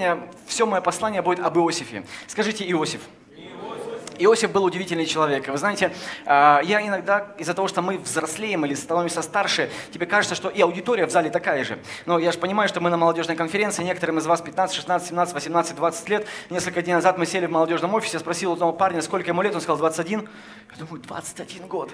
сегодня все мое послание будет об Иосифе. Скажите Иосиф. Иосиф был удивительный человек. Вы знаете, а, я иногда из-за того, что мы взрослеем или становимся старше, тебе кажется, что и аудитория в зале такая же. Но я же понимаю, что мы на молодежной конференции, некоторым из вас 15, 16, 17, 18, 20 лет. Несколько дней назад мы сели в молодежном офисе, я спросил одного парня, сколько ему лет, он сказал 21. Я думаю, 21 год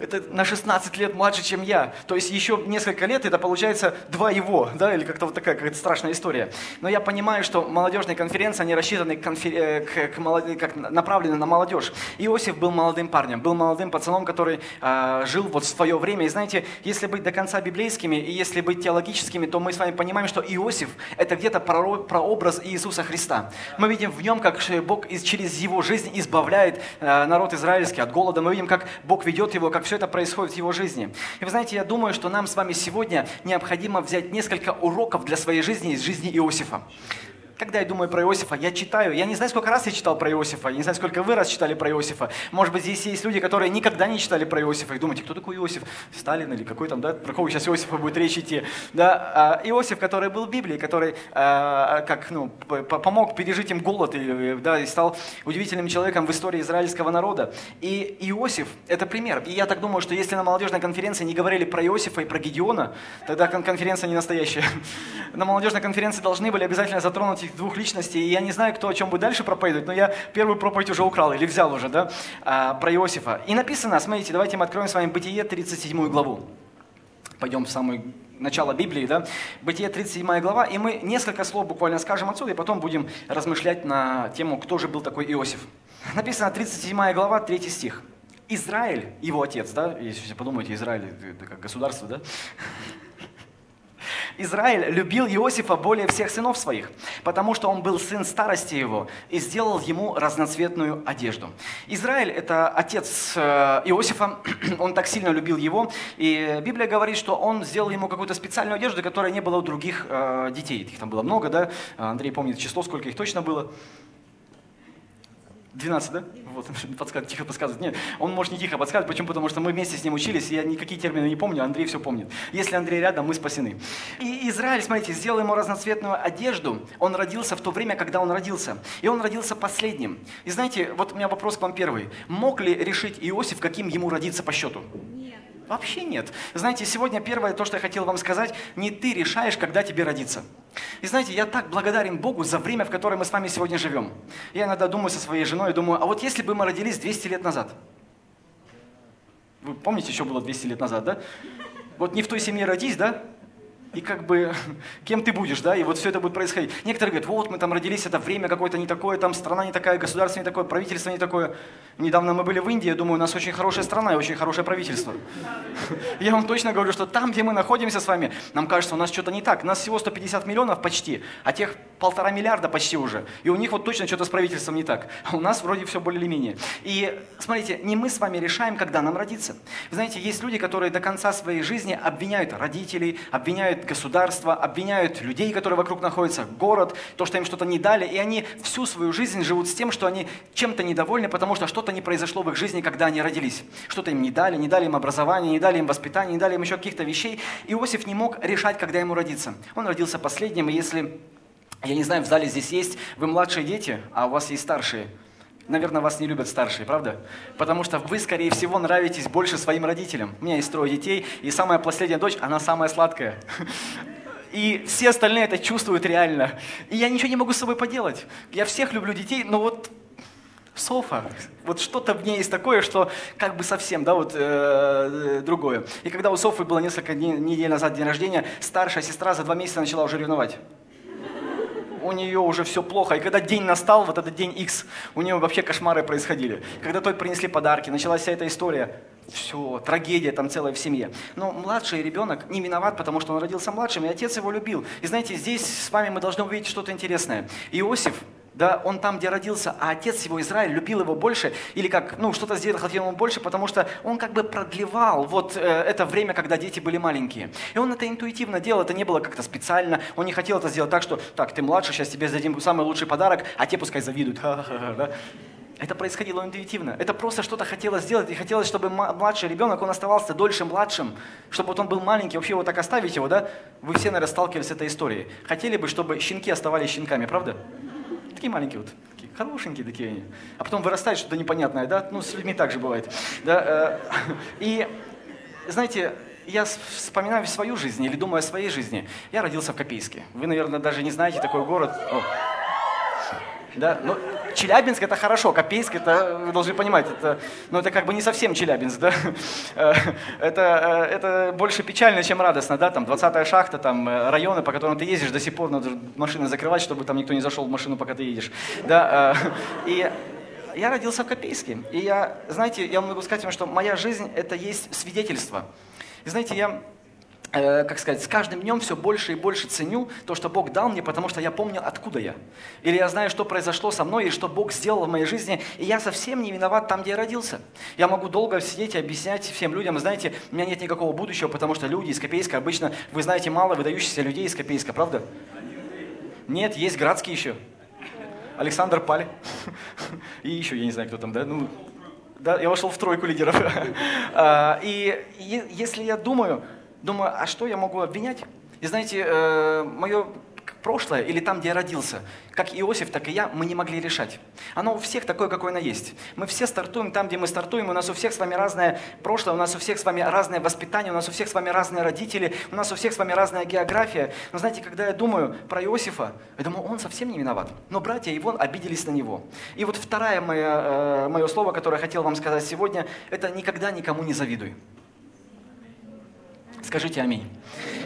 это на 16 лет младше, чем я. То есть еще несколько лет, это получается два его, да, или как-то вот такая какая-то страшная история. Но я понимаю, что молодежные конференции, они рассчитаны конфер... Э, к, к молод... как направлены на молодежь. Иосиф был молодым парнем, был молодым пацаном, который э, жил вот в свое время. И знаете, если быть до конца библейскими и если быть теологическими, то мы с вами понимаем, что Иосиф – это где-то прообраз Иисуса Христа. Мы видим в нем, как Бог через его жизнь избавляет э, народ израильский от голода. Мы видим, как Бог ведет его, как все это происходит в его жизни. И вы знаете, я думаю, что нам с вами сегодня необходимо взять несколько уроков для своей жизни из жизни Иосифа когда я думаю про Иосифа, я читаю, я не знаю, сколько раз я читал про Иосифа, я не знаю, сколько вы раз читали про Иосифа. Может быть, здесь есть люди, которые никогда не читали про Иосифа и думаете, кто такой Иосиф? Сталин или какой там, да, про кого сейчас Иосифа будет речь идти. Да, а Иосиф, который был в Библии, который а, как, ну, помог пережить им голод и, да, стал удивительным человеком в истории израильского народа. И Иосиф – это пример. И я так думаю, что если на молодежной конференции не говорили про Иосифа и про Гедеона, тогда конференция не настоящая. На молодежной конференции должны были обязательно затронуть двух личностей, и я не знаю, кто о чем будет дальше проповедовать, но я первую проповедь уже украл или взял уже, да, а, про Иосифа. И написано, смотрите, давайте мы откроем с вами Бытие, 37 главу. Пойдем в самое начало Библии, да, Бытие 37 глава, и мы несколько слов буквально скажем отсюда, и потом будем размышлять на тему, кто же был такой Иосиф. Написано 37 глава, 3 стих. Израиль, его отец, да, если подумаете, Израиль это как государство, да, Израиль любил Иосифа более всех сынов своих, потому что он был сын старости его и сделал ему разноцветную одежду. Израиль – это отец э, Иосифа, он так сильно любил его, и Библия говорит, что он сделал ему какую-то специальную одежду, которая не была у других э, детей. Их там было много, да? Андрей помнит число, сколько их точно было. 12, да? Вот, подсказ, тихо подсказывает. Нет, он может не тихо подсказывать. Почему? Потому что мы вместе с ним учились, я никакие термины не помню, Андрей все помнит. Если Андрей рядом, мы спасены. И Израиль, смотрите, сделал ему разноцветную одежду. Он родился в то время, когда он родился. И он родился последним. И знаете, вот у меня вопрос к вам первый. Мог ли решить Иосиф, каким ему родиться по счету? Нет. Вообще нет. Знаете, сегодня первое, то, что я хотел вам сказать, не ты решаешь, когда тебе родиться. И знаете, я так благодарен Богу за время, в которое мы с вами сегодня живем. Я иногда думаю со своей женой, думаю, а вот если бы мы родились 200 лет назад? Вы помните, еще было 200 лет назад, да? Вот не в той семье родись, да? И как бы кем ты будешь, да, и вот все это будет происходить. Некоторые говорят, вот мы там родились, это время какое-то не такое, там страна не такая, государство не такое, правительство не такое. Недавно мы были в Индии, я думаю, у нас очень хорошая страна и очень хорошее правительство. Я вам точно говорю, что там, где мы находимся с вами, нам кажется, у нас что-то не так. Нас всего 150 миллионов почти, а тех полтора миллиарда почти уже. И у них вот точно что-то с правительством не так. А у нас вроде все более или менее. И смотрите, не мы с вами решаем, когда нам родиться. Вы знаете, есть люди, которые до конца своей жизни обвиняют родителей, обвиняют обвиняют государство, обвиняют людей, которые вокруг находятся, город, то, что им что-то не дали, и они всю свою жизнь живут с тем, что они чем-то недовольны, потому что что-то не произошло в их жизни, когда они родились. Что-то им не дали, не дали им образование, не дали им воспитание, не дали им еще каких-то вещей. Иосиф не мог решать, когда ему родиться. Он родился последним, и если, я не знаю, в зале здесь есть, вы младшие дети, а у вас есть старшие – наверное, вас не любят старшие, правда? Потому что вы, скорее всего, нравитесь больше своим родителям. У меня есть трое детей, и самая последняя дочь, она самая сладкая. И все остальные это чувствуют реально. И я ничего не могу с собой поделать. Я всех люблю детей, но вот Софа, вот что-то в ней есть такое, что как бы совсем, да, вот э, другое. И когда у Софы было несколько дней, недель назад день рождения, старшая сестра за два месяца начала уже ревновать у нее уже все плохо. И когда день настал, вот этот день X, у нее вообще кошмары происходили. Когда той принесли подарки, началась вся эта история. Все, трагедия там целая в семье. Но младший ребенок не виноват, потому что он родился младшим, и отец его любил. И знаете, здесь с вами мы должны увидеть что-то интересное. Иосиф, да, он там, где родился, а отец его, Израиль, любил его больше, или как, ну, что-то сделал, хотел ему больше, потому что он как бы продлевал вот э, это время, когда дети были маленькие. И он это интуитивно делал, это не было как-то специально, он не хотел это сделать так, что, так, ты младший, сейчас тебе дадим самый лучший подарок, а те пускай завидуют? Это происходило интуитивно. Это просто что-то хотелось сделать. И хотелось, чтобы младший ребенок, он оставался дольше младшим, чтобы вот он был маленький. Вообще вот так оставить его, да? Вы все, наверное, сталкивались с этой историей. Хотели бы, чтобы щенки оставались щенками, правда? Такие маленькие вот. Такие хорошенькие такие они. А потом вырастает что-то непонятное, да? Ну, с людьми так же бывает. Да? Э, и, знаете, я вспоминаю свою жизнь или думаю о своей жизни. Я родился в Копейске. Вы, наверное, даже не знаете такой город. О. Да? Ну, Челябинск это хорошо, Копейск это, вы должны понимать, это, ну, это как бы не совсем Челябинск, да? Э, это, э, это больше печально, чем радостно, да? Там 20-я шахта, там э, районы, по которым ты ездишь, до сих пор надо машины закрывать, чтобы там никто не зашел в машину, пока ты едешь. Да? И я родился в Копейске. И я, знаете, я могу сказать вам, что моя жизнь это есть свидетельство. И знаете, я Э, как сказать, с каждым днем все больше и больше ценю то, что Бог дал мне, потому что я помню, откуда я. Или я знаю, что произошло со мной, и что Бог сделал в моей жизни, и я совсем не виноват там, где я родился. Я могу долго сидеть и объяснять всем людям, знаете, у меня нет никакого будущего, потому что люди из Копейска обычно, вы знаете, мало выдающихся людей из Копейска, правда? Нет, есть градские еще. Александр Паль. И еще, я не знаю, кто там, да? Ну, да, я вошел в тройку лидеров. А, и если я думаю, думаю, а что я могу обвинять? И знаете, э, мое прошлое или там, где я родился, как Иосиф, так и я, мы не могли решать. Оно у всех такое, какое оно есть. Мы все стартуем там, где мы стартуем, у нас у всех с вами разное прошлое, у нас у всех с вами разное воспитание, у нас у всех с вами разные родители, у нас у всех с вами разная география. Но знаете, когда я думаю про Иосифа, я думаю, он совсем не виноват. Но братья его обиделись на него. И вот второе мое, э, мое слово, которое я хотел вам сказать сегодня, это никогда никому не завидуй. Скажите аминь.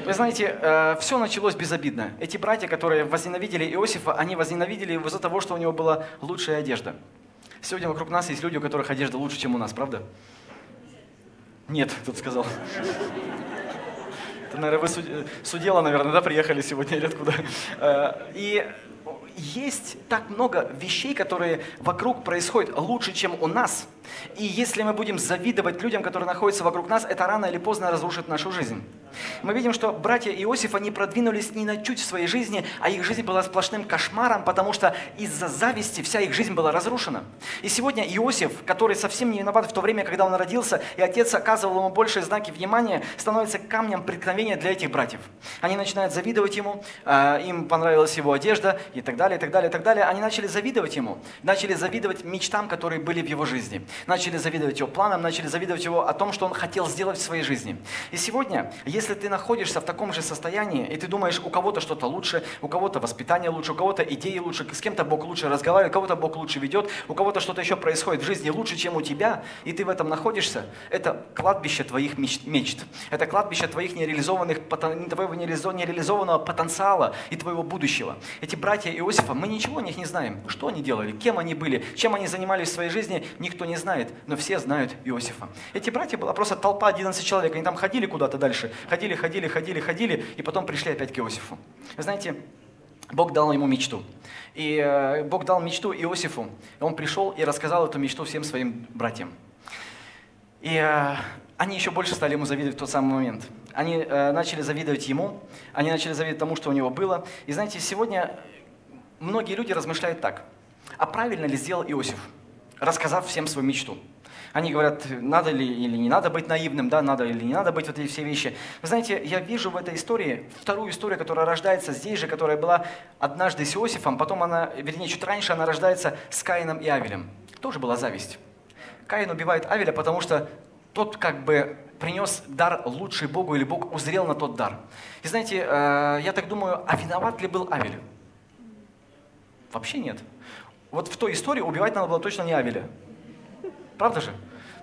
Вы знаете, э, все началось безобидно. Эти братья, которые возненавидели Иосифа, они возненавидели его из-за того, что у него была лучшая одежда. Сегодня вокруг нас есть люди, у которых одежда лучше, чем у нас, правда? Нет, тут сказал. Это, наверное, вы судела, наверное, да, приехали сегодня или откуда. Э, и есть так много вещей, которые вокруг происходят лучше, чем у нас. И если мы будем завидовать людям, которые находятся вокруг нас, это рано или поздно разрушит нашу жизнь. Мы видим, что братья Иосифа не продвинулись ни на чуть в своей жизни, а их жизнь была сплошным кошмаром, потому что из-за зависти вся их жизнь была разрушена. И сегодня Иосиф, который совсем не виноват в то время, когда он родился, и отец оказывал ему большие знаки внимания, становится камнем преткновения для этих братьев. Они начинают завидовать ему, а, им понравилась его одежда и так далее, и так далее, и так далее. Они начали завидовать ему, начали завидовать мечтам, которые были в его жизни, начали завидовать его планам, начали завидовать его о том, что он хотел сделать в своей жизни. И сегодня, если ты находишься в таком же состоянии, и ты думаешь, у кого-то что-то лучше, у кого-то воспитание лучше, у кого-то идеи лучше, с кем-то Бог лучше разговаривает, у кого-то Бог лучше ведет, у кого-то что-то еще происходит в жизни лучше, чем у тебя, и ты в этом находишься, это кладбище твоих мечт. Это кладбище твоих нереализованных, твоего нереализованного потенциала и твоего будущего. Эти братья Иосифа, мы ничего о них не знаем. Что они делали, кем они были, чем они занимались в своей жизни, никто не знает, но все знают Иосифа. Эти братья была просто толпа 11 человек, они там ходили куда-то дальше, ходили, ходили, ходили, ходили, и потом пришли опять к Иосифу. Вы знаете, Бог дал ему мечту. И э, Бог дал мечту Иосифу. Он пришел и рассказал эту мечту всем своим братьям. И э, они еще больше стали ему завидовать в тот самый момент. Они э, начали завидовать ему, они начали завидовать тому, что у него было. И знаете, сегодня многие люди размышляют так. А правильно ли сделал Иосиф, рассказав всем свою мечту? Они говорят, надо ли или не надо быть наивным, да, надо или не надо быть вот эти все вещи. Вы знаете, я вижу в этой истории вторую историю, которая рождается здесь же, которая была однажды с Иосифом, потом она, вернее, чуть раньше она рождается с Каином и Авелем. Тоже была зависть. Каин убивает Авеля, потому что тот как бы принес дар лучший Богу, или Бог узрел на тот дар. И знаете, э, я так думаю, а виноват ли был Авель? Вообще нет. Вот в той истории убивать надо было точно не Авеля. Правда же?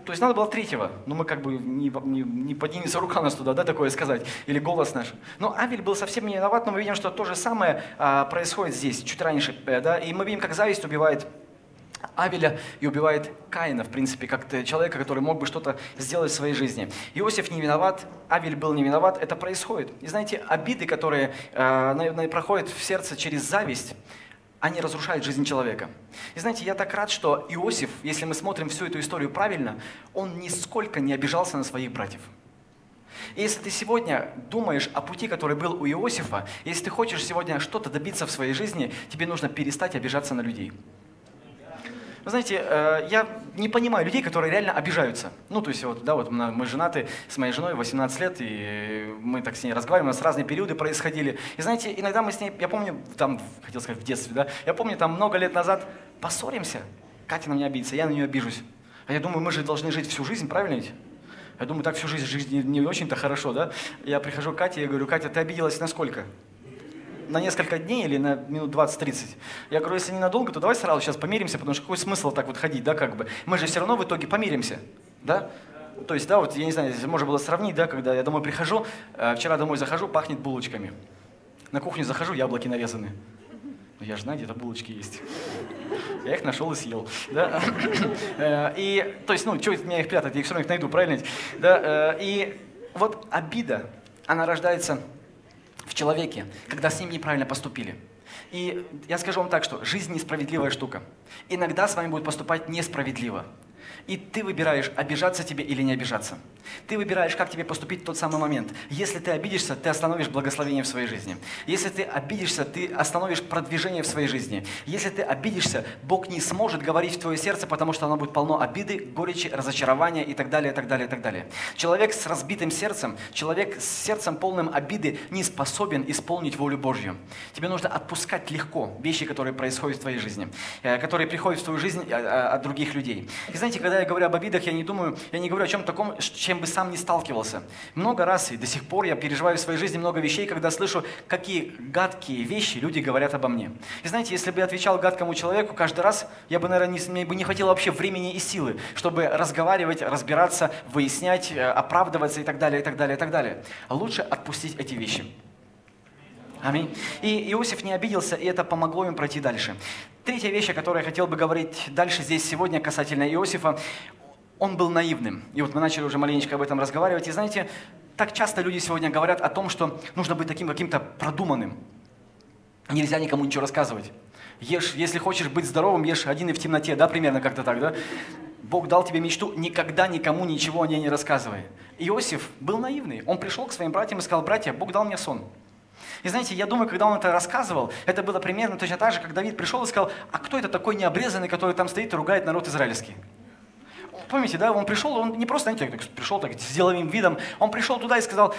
То есть надо было третьего, но мы как бы не, не, не поднимется рука нас туда, да, такое сказать, или голос наш. Но Авель был совсем не виноват, но мы видим, что то же самое а, происходит здесь, чуть раньше, э, да, и мы видим, как зависть убивает Авеля и убивает Каина, в принципе, как человека, который мог бы что-то сделать в своей жизни. Иосиф не виноват, Авель был не виноват, это происходит. И знаете, обиды, которые э, проходят в сердце через зависть, они разрушают жизнь человека. И знаете, я так рад, что Иосиф, если мы смотрим всю эту историю правильно, он нисколько не обижался на своих братьев. И если ты сегодня думаешь о пути, который был у Иосифа, если ты хочешь сегодня что-то добиться в своей жизни, тебе нужно перестать обижаться на людей. Вы знаете, э, я не понимаю людей, которые реально обижаются. Ну, то есть, вот, да, вот мы женаты с моей женой 18 лет, и мы так с ней разговариваем, у нас разные периоды происходили. И знаете, иногда мы с ней, я помню, там, хотел сказать, в детстве, да, я помню, там много лет назад поссоримся, Катя на меня обидится, я на нее обижусь. А я думаю, мы же должны жить всю жизнь, правильно ведь? Я думаю, так всю жизнь жить не, не очень-то хорошо, да? Я прихожу к Кате и говорю, Катя, ты обиделась на сколько? На несколько дней или на минут 20-30. Я говорю, если ненадолго, то давай сразу сейчас помиримся, потому что какой смысл так вот ходить, да, как бы. Мы же все равно в итоге помиримся, да? То есть, да, вот я не знаю, можно было сравнить, да, когда я домой прихожу, э, вчера домой захожу, пахнет булочками. На кухню захожу, яблоки нарезаны. Ну я же знаю, где-то булочки есть. Я их нашел и съел. Да? Э, и, то есть, ну, что меня их прятать, я их все равно их найду, правильно? Да? Э, и вот обида, она рождается в человеке, когда с ним неправильно поступили. И я скажу вам так, что жизнь несправедливая штука. Иногда с вами будет поступать несправедливо. И ты выбираешь, обижаться тебе или не обижаться. Ты выбираешь, как тебе поступить в тот самый момент. Если ты обидишься, ты остановишь благословение в своей жизни. Если ты обидишься, ты остановишь продвижение в своей жизни. Если ты обидишься, Бог не сможет говорить в твое сердце, потому что оно будет полно обиды, горечи, разочарования и так далее, и так далее, и так далее. Человек с разбитым сердцем, человек с сердцем полным обиды не способен исполнить волю Божью. Тебе нужно отпускать легко вещи, которые происходят в твоей жизни, э, которые приходят в твою жизнь э, от других людей. И знаете, когда я говорю об обидах, я не думаю, я не говорю о чем таком, чем бы сам не сталкивался. Много раз и до сих пор я переживаю в своей жизни много вещей, когда слышу, какие гадкие вещи люди говорят обо мне. И знаете, если бы я отвечал гадкому человеку каждый раз, я бы, наверное, не, мне бы не хватило вообще времени и силы, чтобы разговаривать, разбираться, выяснять, э, оправдываться и так далее, и так далее, и так далее. Лучше отпустить эти вещи. Аминь. И Иосиф не обиделся, и это помогло им пройти дальше. Третья вещь, о которой я хотел бы говорить дальше здесь сегодня касательно Иосифа, он был наивным. И вот мы начали уже маленечко об этом разговаривать. И знаете, так часто люди сегодня говорят о том, что нужно быть таким каким-то продуманным. Нельзя никому ничего рассказывать. Ешь, если хочешь быть здоровым, ешь один и в темноте, да, примерно как-то так, да? Бог дал тебе мечту, никогда никому ничего о ней не рассказывай. Иосиф был наивный. Он пришел к своим братьям и сказал, братья, Бог дал мне сон. И знаете, я думаю, когда он это рассказывал, это было примерно точно так же, как Давид пришел и сказал, а кто это такой необрезанный, который там стоит и ругает народ израильский? Помните, да, он пришел, он не просто, знаете, пришел так с деловым видом, он пришел туда и сказал,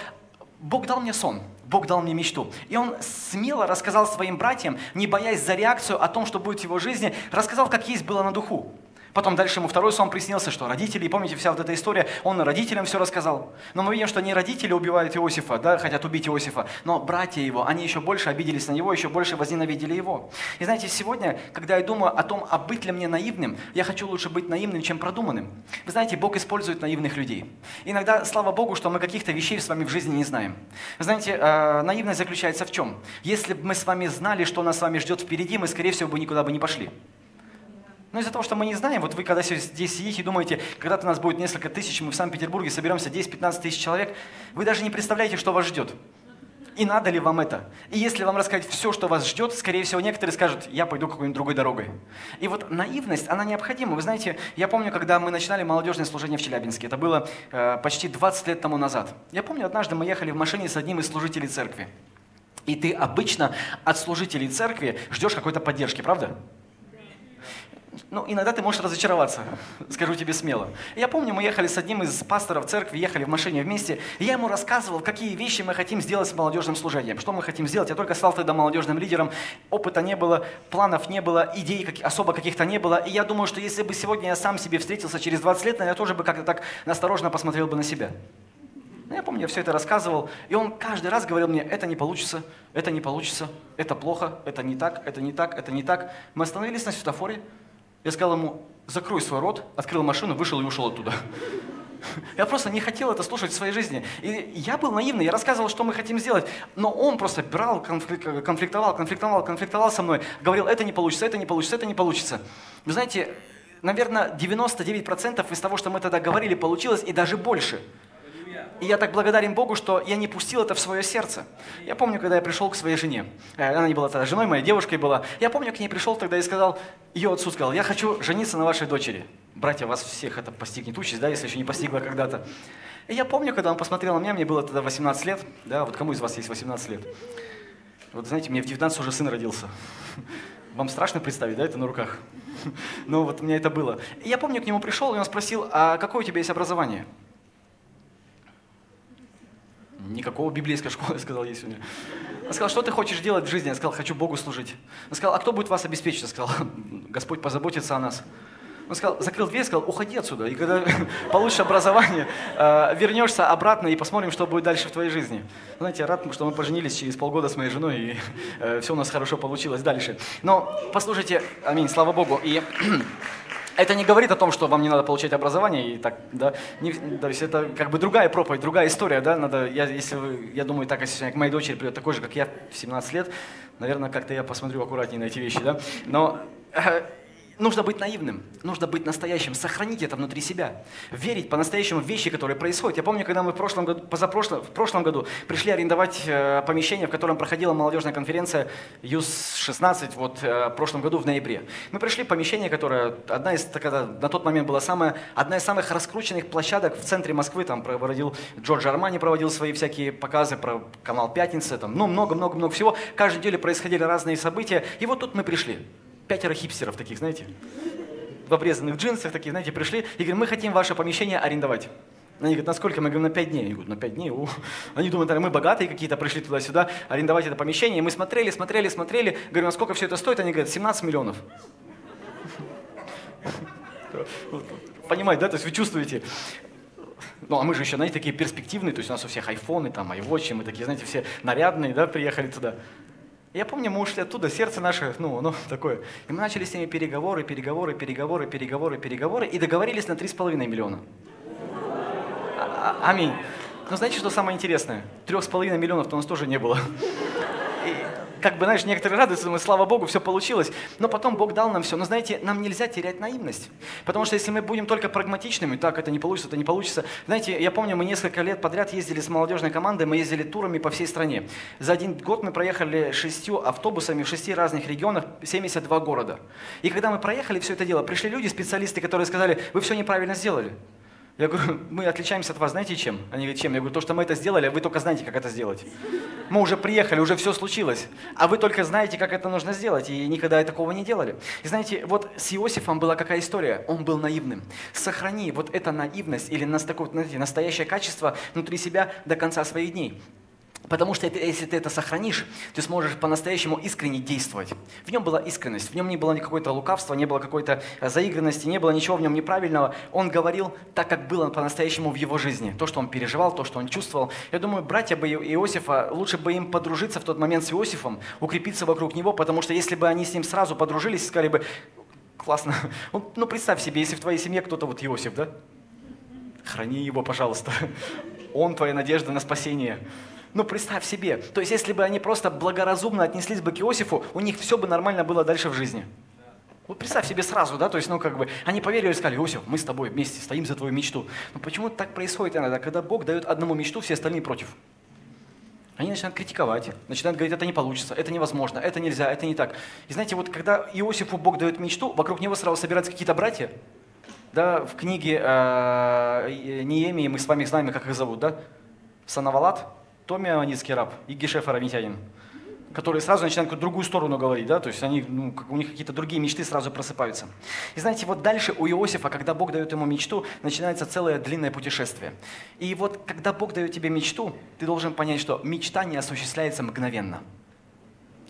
Бог дал мне сон, Бог дал мне мечту. И он смело рассказал своим братьям, не боясь за реакцию о том, что будет в его жизни, рассказал, как есть было на духу. Потом дальше ему второй сон приснился, что родители, помните, вся вот эта история, он родителям все рассказал. Но мы видим, что не родители убивают Иосифа, да, хотят убить Иосифа, но братья его, они еще больше обиделись на него, еще больше возненавидели его. И знаете, сегодня, когда я думаю о том, а быть ли мне наивным, я хочу лучше быть наивным, чем продуманным. Вы знаете, Бог использует наивных людей. Иногда, слава Богу, что мы каких-то вещей с вами в жизни не знаем. Вы знаете, э, наивность заключается в чем? Если бы мы с вами знали, что нас с вами ждет впереди, мы, скорее всего, бы никуда бы не пошли. Но из-за того, что мы не знаем, вот вы когда здесь сидите и думаете, когда-то нас будет несколько тысяч, мы в Санкт-Петербурге соберемся 10-15 тысяч человек, вы даже не представляете, что вас ждет. И надо ли вам это? И если вам рассказать все, что вас ждет, скорее всего, некоторые скажут, я пойду какой-нибудь другой дорогой. И вот наивность, она необходима. Вы знаете, я помню, когда мы начинали молодежное служение в Челябинске, это было э, почти 20 лет тому назад. Я помню, однажды мы ехали в машине с одним из служителей церкви. И ты обычно от служителей церкви ждешь какой-то поддержки, правда? Ну, иногда ты можешь разочароваться, скажу тебе смело. Я помню, мы ехали с одним из пасторов церкви, ехали в машине вместе, и я ему рассказывал, какие вещи мы хотим сделать с молодежным служением, что мы хотим сделать. Я только стал тогда молодежным лидером, опыта не было, планов не было, идей как, особо каких-то не было. И я думаю, что если бы сегодня я сам себе встретился через 20 лет, наверное, я тоже бы как-то так осторожно посмотрел бы на себя. Ну, я помню, я все это рассказывал, и он каждый раз говорил мне, это не получится, это не получится, это плохо, это не так, это не так, это не так. Мы остановились на светофоре, я сказал ему, закрой свой рот, открыл машину, вышел и ушел оттуда. Я просто не хотел это слушать в своей жизни. И я был наивный, я рассказывал, что мы хотим сделать. Но он просто брал, конфликтовал, конфликтовал, конфликтовал со мной. Говорил, это не получится, это не получится, это не получится. Вы знаете, наверное, 99% из того, что мы тогда говорили, получилось, и даже больше. И я так благодарен Богу, что я не пустил это в свое сердце. Я помню, когда я пришел к своей жене. Э, она не была тогда женой, моей девушкой была. Я помню, к ней пришел тогда и сказал, ее отцу сказал, я хочу жениться на вашей дочери. Братья, вас всех это постигнет участь, да, если еще не постигла когда-то. И я помню, когда он посмотрел на меня, мне было тогда 18 лет, да, вот кому из вас есть 18 лет? Вот знаете, мне в 19 уже сын родился. Вам страшно представить, да, это на руках? Ну вот у меня это было. И я помню, к нему пришел, и он спросил, а какое у тебя есть образование? Никакого библейской школы, сказал, есть у меня. Он сказал, что ты хочешь делать в жизни? Я сказал, хочу Богу служить. Он сказал, а кто будет вас обеспечить? Я сказал, Господь позаботится о нас. Он сказал, закрыл дверь, сказал, уходи отсюда. И когда получишь образование, э, вернешься обратно и посмотрим, что будет дальше в твоей жизни. Знаете, рад, что мы поженились через полгода с моей женой, и э, все у нас хорошо получилось дальше. Но послушайте, аминь, слава Богу. И это не говорит о том, что вам не надо получать образование и так, да, не, то есть это как бы другая проповедь, другая история, да, надо, я, если вы, я думаю, так, если к моей дочери придет такой же, как я в 17 лет, наверное, как-то я посмотрю аккуратнее на эти вещи, да, но э, Нужно быть наивным, нужно быть настоящим, сохранить это внутри себя, верить по-настоящему в вещи, которые происходят. Я помню, когда мы в прошлом году, позапрошлом, в прошлом году пришли арендовать э, помещение, в котором проходила молодежная конференция ЮС-16 вот, э, в прошлом году в ноябре. Мы пришли в помещение, которое одна из, тогда, на тот момент была самая, одна из самых раскрученных площадок в центре Москвы. Там проводил Джордж Армани, проводил свои всякие показы про канал «Пятница», там, ну много-много-много всего. Каждую неделю происходили разные события. И вот тут мы пришли пятеро хипстеров таких, знаете, в обрезанных джинсах таких, знаете, пришли и говорят, мы хотим ваше помещение арендовать. Они говорят, насколько? Мы говорим, на пять дней. Они говорят, на пять дней? У. Они думают, мы богатые какие-то, пришли туда-сюда арендовать это помещение. И мы смотрели, смотрели, смотрели. Говорим, а сколько все это стоит? Они говорят, 17 миллионов. Понимаете, да? То есть вы чувствуете. Ну, а мы же еще, знаете, такие перспективные, то есть у нас у всех айфоны, там, айвотчи, мы такие, знаете, все нарядные, да, приехали туда. Я помню, мы ушли оттуда, сердце наше, ну, ну, такое. И мы начали с ними переговоры, переговоры, переговоры, переговоры, переговоры, и договорились на 3,5 миллиона. А, а, аминь. Но знаете, что самое интересное? Трех с половиной миллионов-то у нас тоже не было как бы, знаешь, некоторые радуются, думают, слава Богу, все получилось. Но потом Бог дал нам все. Но знаете, нам нельзя терять наивность. Потому что если мы будем только прагматичными, так, это не получится, это не получится. Знаете, я помню, мы несколько лет подряд ездили с молодежной командой, мы ездили турами по всей стране. За один год мы проехали шестью автобусами в шести разных регионах, 72 города. И когда мы проехали все это дело, пришли люди, специалисты, которые сказали, вы все неправильно сделали. Я говорю, мы отличаемся от вас, знаете чем? Они говорят, чем? Я говорю, то, что мы это сделали, вы только знаете, как это сделать. Мы уже приехали, уже все случилось, а вы только знаете, как это нужно сделать, и никогда такого не делали. И знаете, вот с Иосифом была какая история? Он был наивным. Сохрани вот эту наивность или знаете, настоящее качество внутри себя до конца своих дней. Потому что если ты это сохранишь, ты сможешь по-настоящему искренне действовать. В нем была искренность, в нем не было никакого лукавства, не было какой-то э, заигранности, не было ничего в нем неправильного. Он говорил так, как было по-настоящему в его жизни. То, что он переживал, то, что он чувствовал. Я думаю, братья бы Иосифа, лучше бы им подружиться в тот момент с Иосифом, укрепиться вокруг него, потому что если бы они с ним сразу подружились, сказали бы, классно, ну представь себе, если в твоей семье кто-то вот Иосиф, да? Храни его, пожалуйста. Он твоя надежда на спасение. Ну, представь себе. То есть, если бы они просто благоразумно отнеслись бы к Иосифу, у них все бы нормально было дальше в жизни. Вот представь себе сразу, да, то есть, ну, как бы, они поверили и сказали, Иосиф, мы с тобой вместе стоим за твою мечту. Но почему так происходит иногда, когда Бог дает одному мечту, все остальные против? Они начинают критиковать, начинают говорить, это не получится, это невозможно, это нельзя, это не так. И знаете, вот когда Иосифу Бог дает мечту, вокруг него сразу собираются какие-то братья, да, в книге э, Неемии, мы с вами знаем, как их зовут, да, Санавалат, Томи Аманицкий раб и Гешеф Арамитянин, которые сразу начинают какую-то другую сторону говорить, да, то есть они, ну, у них какие-то другие мечты сразу просыпаются. И знаете, вот дальше у Иосифа, когда Бог дает ему мечту, начинается целое длинное путешествие. И вот когда Бог дает тебе мечту, ты должен понять, что мечта не осуществляется мгновенно.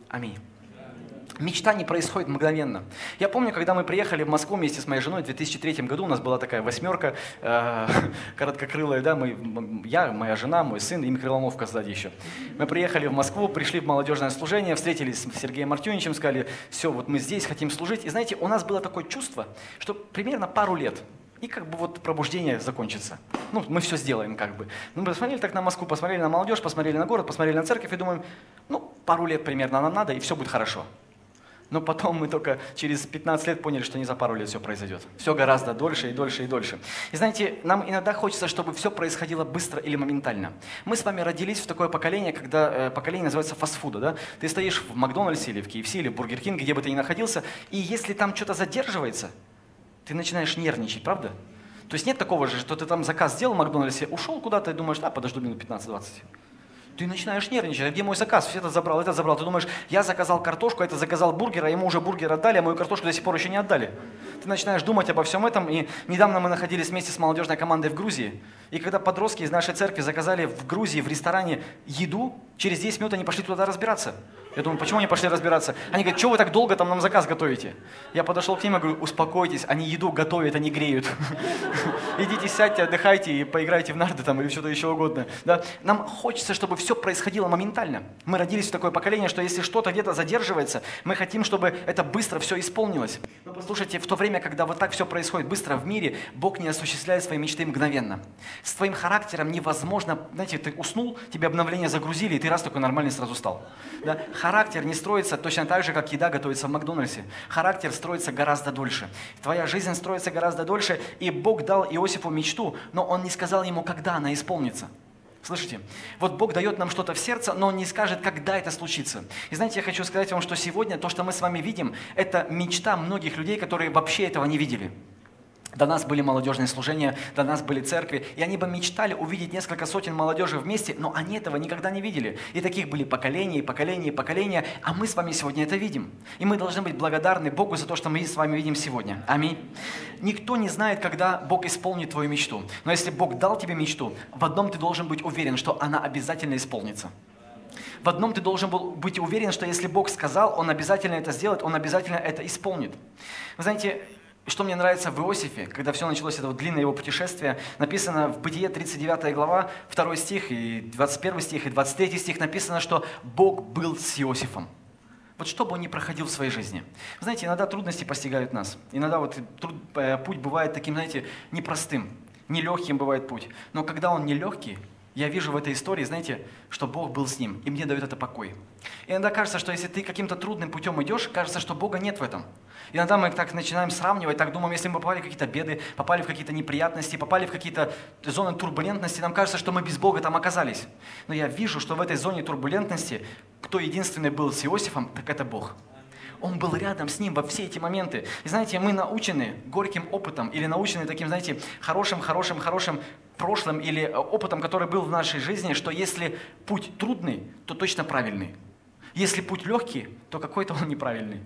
Аминь. Мечта не происходит мгновенно. Я помню, когда мы приехали в Москву вместе с моей женой в 2003 году, у нас была такая восьмерка, э, короткокрылая, да, мы, я, моя жена, мой сын и микроволновка сзади еще. Мы приехали в Москву, пришли в молодежное служение, встретились с Сергеем Артюничем, сказали, все, вот мы здесь хотим служить. И знаете, у нас было такое чувство, что примерно пару лет, и как бы вот пробуждение закончится. Ну, мы все сделаем как бы. Ну, мы посмотрели так на Москву, посмотрели на молодежь, посмотрели на город, посмотрели на церковь и думаем, ну, пару лет примерно нам надо, и все будет хорошо. Но потом мы только через 15 лет поняли, что не за пару лет все произойдет. Все гораздо дольше и дольше и дольше. И знаете, нам иногда хочется, чтобы все происходило быстро или моментально. Мы с вами родились в такое поколение, когда э, поколение называется фастфуда. Да? Ты стоишь в Макдональдсе или в KFC или Бургер Кинг, где бы ты ни находился, и если там что-то задерживается, ты начинаешь нервничать, правда? То есть нет такого же, что ты там заказ сделал в Макдональдсе, ушел куда-то и думаешь, да, подожду минут 15-20. Ты начинаешь нервничать, а где мой заказ? Все это забрал, это забрал. Ты думаешь, я заказал картошку, это заказал бургер, а ему уже бургер отдали, а мою картошку до сих пор еще не отдали. Ты начинаешь думать обо всем этом. И недавно мы находились вместе с молодежной командой в Грузии. И когда подростки из нашей церкви заказали в Грузии в ресторане еду, через 10 минут они пошли туда разбираться. Я думаю, почему они пошли разбираться? Они говорят, что вы так долго там нам заказ готовите? Я подошел к ним и говорю, успокойтесь, они еду готовят, они греют. Идите, сядьте, отдыхайте и поиграйте в нарды там или что-то еще угодно. Да? Нам хочется, чтобы все происходило моментально. Мы родились в такое поколение, что если что-то где-то задерживается, мы хотим, чтобы это быстро все исполнилось. Но послушайте, в то время, когда вот так все происходит быстро в мире, Бог не осуществляет свои мечты мгновенно. С твоим характером невозможно, знаете, ты уснул, тебе обновление загрузили, и ты раз такой нормальный сразу стал. Да? Характер не строится точно так же, как еда готовится в Макдональдсе. Характер строится гораздо дольше. Твоя жизнь строится гораздо дольше, и Бог дал Иосифу мечту, но он не сказал ему, когда она исполнится. Слышите? Вот Бог дает нам что-то в сердце, но Он не скажет, когда это случится. И знаете, я хочу сказать вам, что сегодня то, что мы с вами видим, это мечта многих людей, которые вообще этого не видели. До нас были молодежные служения, до нас были церкви, и они бы мечтали увидеть несколько сотен молодежи вместе, но они этого никогда не видели. И таких были поколения, и поколения, и поколения, а мы с вами сегодня это видим. И мы должны быть благодарны Богу за то, что мы с вами видим сегодня. Аминь. Никто не знает, когда Бог исполнит твою мечту. Но если Бог дал тебе мечту, в одном ты должен быть уверен, что она обязательно исполнится. В одном ты должен был быть уверен, что если Бог сказал, Он обязательно это сделает, Он обязательно это исполнит. Вы знаете, и что мне нравится в Иосифе, когда все началось, это вот длинное его путешествие, написано в Бытие 39 глава, 2 стих, и 21 стих, и 23 стих написано, что Бог был с Иосифом. Вот что бы он ни проходил в своей жизни. Вы знаете, иногда трудности постигают нас. Иногда вот труд, э, путь бывает таким, знаете, непростым. Нелегким бывает путь. Но когда он нелегкий, я вижу в этой истории, знаете, что Бог был с ним, и мне дает это покой. И иногда кажется, что если ты каким-то трудным путем идешь, кажется, что Бога нет в этом. Иногда мы так начинаем сравнивать, так думаем, если мы попали в какие-то беды, попали в какие-то неприятности, попали в какие-то зоны турбулентности, нам кажется, что мы без Бога там оказались. Но я вижу, что в этой зоне турбулентности, кто единственный был с Иосифом, так это Бог. Он был рядом с ним во все эти моменты. И знаете, мы научены горьким опытом или научены таким, знаете, хорошим, хорошим, хорошим прошлым или опытом, который был в нашей жизни, что если путь трудный, то точно правильный. Если путь легкий, то какой-то он неправильный.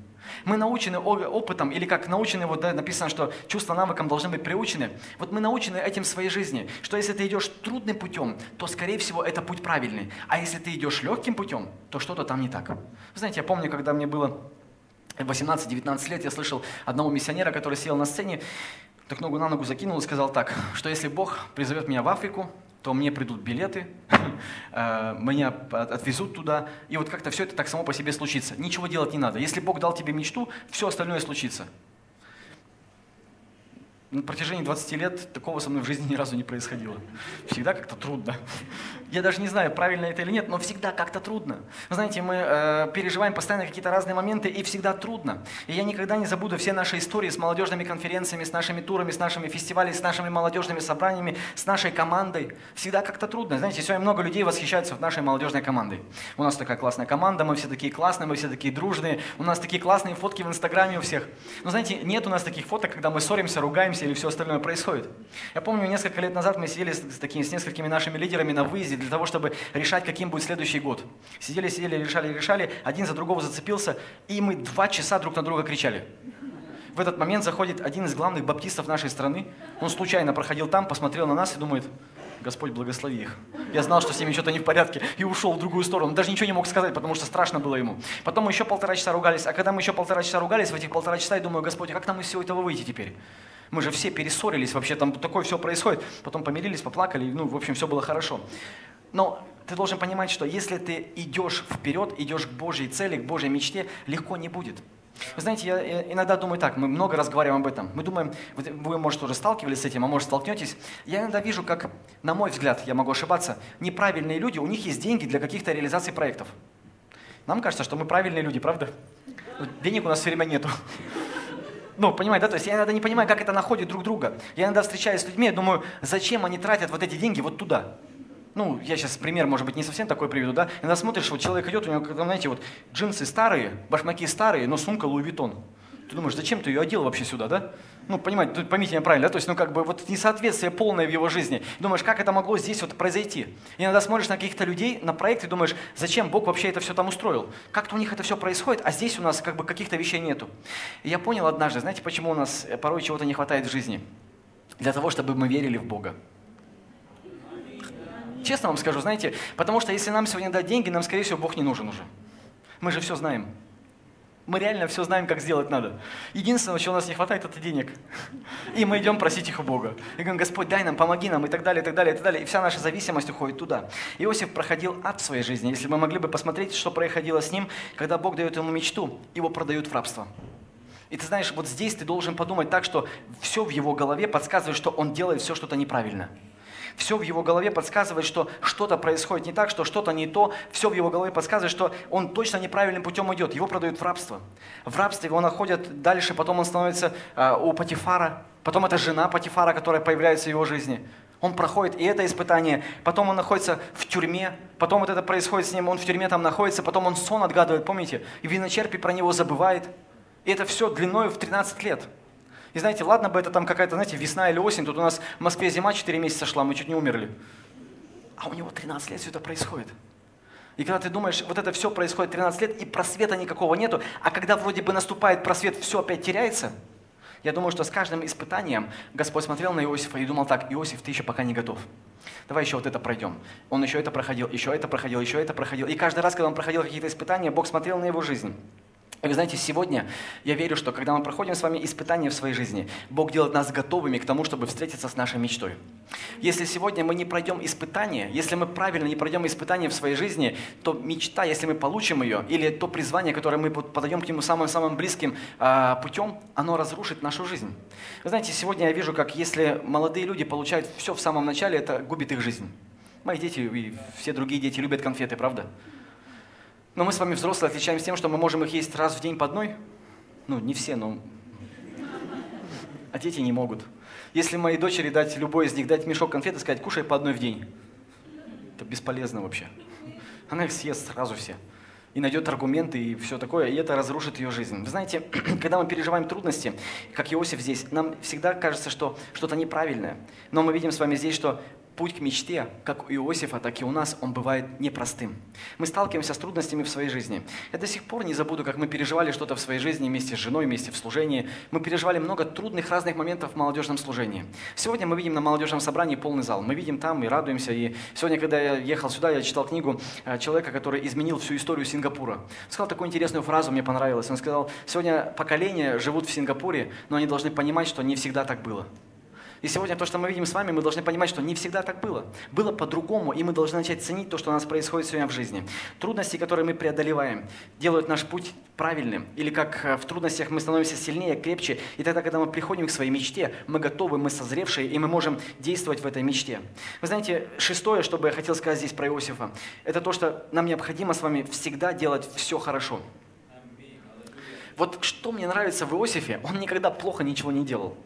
Мы научены опытом, или как научены, вот да, написано, что чувства навыкам должны быть приучены. Вот мы научены этим в своей жизни, что если ты идешь трудным путем, то, скорее всего, это путь правильный. А если ты идешь легким путем, то что-то там не так. Вы знаете, я помню, когда мне было 18-19 лет я слышал одного миссионера, который сел на сцене, так ногу на ногу закинул и сказал так, что если Бог призовет меня в Африку, то мне придут билеты, меня отвезут туда, и вот как-то все это так само по себе случится. Ничего делать не надо. Если Бог дал тебе мечту, все остальное случится на протяжении 20 лет такого со мной в жизни ни разу не происходило. Всегда как-то трудно. Я даже не знаю, правильно это или нет, но всегда как-то трудно. Вы знаете, мы э, переживаем постоянно какие-то разные моменты, и всегда трудно. И я никогда не забуду все наши истории с молодежными конференциями, с нашими турами, с нашими фестивалями, с нашими молодежными собраниями, с нашей командой. Всегда как-то трудно. Знаете, сегодня много людей восхищаются нашей молодежной командой. У нас такая классная команда, мы все такие классные, мы все такие дружные, у нас такие классные фотки в Инстаграме у всех. Но знаете, нет у нас таких фоток, когда мы ссоримся, ругаемся, или все остальное происходит. Я помню, несколько лет назад мы сидели с, такими, с несколькими нашими лидерами на выезде для того, чтобы решать, каким будет следующий год. Сидели, сидели, решали, решали, один за другого зацепился, и мы два часа друг на друга кричали. В этот момент заходит один из главных баптистов нашей страны. Он случайно проходил там, посмотрел на нас и думает, Господь благослови их. Я знал, что с ними что-то не в порядке, и ушел в другую сторону. Даже ничего не мог сказать, потому что страшно было ему. Потом мы еще полтора часа ругались, а когда мы еще полтора часа ругались, в этих полтора часа я думаю, Господь, как нам из всего этого выйти теперь? Мы же все перессорились, вообще там такое все происходит. Потом помирились, поплакали, ну, в общем, все было хорошо. Но ты должен понимать, что если ты идешь вперед, идешь к Божьей цели, к Божьей мечте, легко не будет. Вы знаете, я иногда думаю так, мы много разговариваем об этом. Мы думаем, вы, может, уже сталкивались с этим, а может, столкнетесь. Я иногда вижу, как, на мой взгляд, я могу ошибаться, неправильные люди, у них есть деньги для каких-то реализаций проектов. Нам кажется, что мы правильные люди, правда? Денег у нас все время нету. Ну, понимаете, да? То есть я иногда не понимаю, как это находит друг друга. Я иногда встречаюсь с людьми, я думаю, зачем они тратят вот эти деньги вот туда? Ну, я сейчас пример, может быть, не совсем такой приведу, да? Иногда смотришь, вот человек идет, у него, знаете, вот джинсы старые, башмаки старые, но сумка Луи Виттон. Ты думаешь, зачем ты ее одел вообще сюда, да? Ну, понимаете, поймите меня правильно, да? То есть, ну, как бы, вот несоответствие полное в его жизни. Думаешь, как это могло здесь вот произойти? И иногда смотришь на каких-то людей, на проект и думаешь, зачем Бог вообще это все там устроил? Как-то у них это все происходит, а здесь у нас как бы каких-то вещей нету. И я понял однажды, знаете, почему у нас порой чего-то не хватает в жизни? Для того, чтобы мы верили в Бога. Честно вам скажу, знаете, потому что если нам сегодня дать деньги, нам, скорее всего, Бог не нужен уже. Мы же все знаем. Мы реально все знаем, как сделать надо. Единственное, чего у нас не хватает, это денег. И мы идем просить их у Бога. И говорим, Господь, дай нам, помоги нам, и так далее, и так далее, и так далее. И вся наша зависимость уходит туда. Иосиф проходил ад в своей жизни. Если мы могли бы посмотреть, что происходило с ним, когда Бог дает ему мечту, его продают в рабство. И ты знаешь, вот здесь ты должен подумать так, что все в его голове подсказывает, что он делает все что-то неправильно все в его голове подсказывает, что что-то происходит не так, что что-то не то. Все в его голове подсказывает, что он точно неправильным путем идет. Его продают в рабство. В рабстве его находят дальше, потом он становится э, у Патифара. Потом это жена Патифара, которая появляется в его жизни. Он проходит и это испытание, потом он находится в тюрьме, потом вот это происходит с ним, он в тюрьме там находится, потом он сон отгадывает, помните? И виночерпи про него забывает. И это все длиной в 13 лет. И знаете, ладно бы это там какая-то, знаете, весна или осень, тут у нас в Москве зима 4 месяца шла, мы чуть не умерли. А у него 13 лет все это происходит. И когда ты думаешь, вот это все происходит 13 лет, и просвета никакого нету, а когда вроде бы наступает просвет, все опять теряется, я думаю, что с каждым испытанием Господь смотрел на Иосифа и думал так, Иосиф, ты еще пока не готов. Давай еще вот это пройдем. Он еще это проходил, еще это проходил, еще это проходил. И каждый раз, когда он проходил какие-то испытания, Бог смотрел на его жизнь. Вы знаете, сегодня я верю, что когда мы проходим с вами испытания в своей жизни, Бог делает нас готовыми к тому, чтобы встретиться с нашей мечтой. Если сегодня мы не пройдем испытания, если мы правильно не пройдем испытания в своей жизни, то мечта, если мы получим ее, или то призвание, которое мы подаем к нему самым-самым близким а, путем, оно разрушит нашу жизнь. Вы знаете, сегодня я вижу, как если молодые люди получают все в самом начале, это губит их жизнь. Мои дети и все другие дети любят конфеты, правда? Но мы с вами взрослые отличаемся тем, что мы можем их есть раз в день по одной. Ну, не все, но... А дети не могут. Если моей дочери дать любой из них, дать мешок конфет и сказать, кушай по одной в день, это бесполезно вообще. Она их съест сразу все. И найдет аргументы и все такое, и это разрушит ее жизнь. Вы знаете, когда мы переживаем трудности, как Иосиф здесь, нам всегда кажется, что что-то неправильное. Но мы видим с вами здесь, что путь к мечте, как у Иосифа, так и у нас, он бывает непростым. Мы сталкиваемся с трудностями в своей жизни. Я до сих пор не забуду, как мы переживали что-то в своей жизни вместе с женой, вместе в служении. Мы переживали много трудных разных моментов в молодежном служении. Сегодня мы видим на молодежном собрании полный зал. Мы видим там и радуемся. И сегодня, когда я ехал сюда, я читал книгу э, человека, который изменил всю историю Сингапура. Сказал такую интересную фразу, мне понравилось. Он сказал, сегодня поколения живут в Сингапуре, но они должны понимать, что не всегда так было. И сегодня то, что мы видим с вами, мы должны понимать, что не всегда так было. Было по-другому, и мы должны начать ценить то, что у нас происходит сегодня в жизни. Трудности, которые мы преодолеваем, делают наш путь правильным. Или как э, в трудностях мы становимся сильнее, крепче. И тогда, когда мы приходим к своей мечте, мы готовы, мы созревшие, и мы можем действовать в этой мечте. Вы знаете, шестое, что бы я хотел сказать здесь про Иосифа, это то, что нам необходимо с вами всегда делать все хорошо. Вот что мне нравится в Иосифе, он никогда плохо ничего не делал.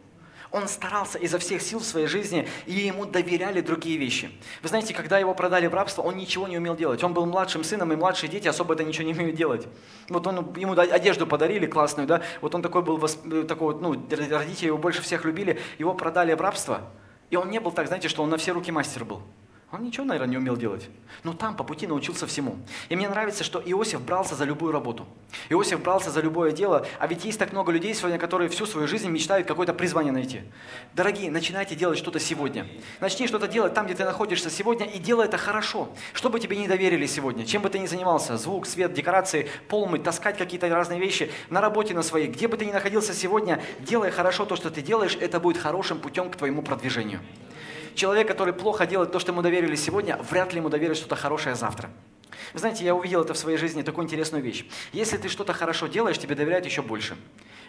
Он старался изо всех сил в своей жизни, и ему доверяли другие вещи. Вы знаете, когда его продали в рабство, он ничего не умел делать. Он был младшим сыном, и младшие дети особо это ничего не умеют делать. Вот он, ему одежду подарили классную, да, вот он такой был, такой, ну, родители его больше всех любили, его продали в рабство, и он не был так, знаете, что он на все руки мастер был. Он ничего, наверное, не умел делать. Но там по пути научился всему. И мне нравится, что Иосиф брался за любую работу. Иосиф брался за любое дело. А ведь есть так много людей сегодня, которые всю свою жизнь мечтают какое-то призвание найти. Дорогие, начинайте делать что-то сегодня. Начни что-то делать там, где ты находишься сегодня, и делай это хорошо. Что бы тебе не доверили сегодня, чем бы ты ни занимался, звук, свет, декорации, пол мыть, таскать какие-то разные вещи, на работе на своей, где бы ты ни находился сегодня, делай хорошо то, что ты делаешь, это будет хорошим путем к твоему продвижению. Человек, который плохо делает то, что ему доверили сегодня, вряд ли ему доверят что-то хорошее завтра. Вы знаете, я увидел это в своей жизни, такую интересную вещь. Если ты что-то хорошо делаешь, тебе доверяют еще больше.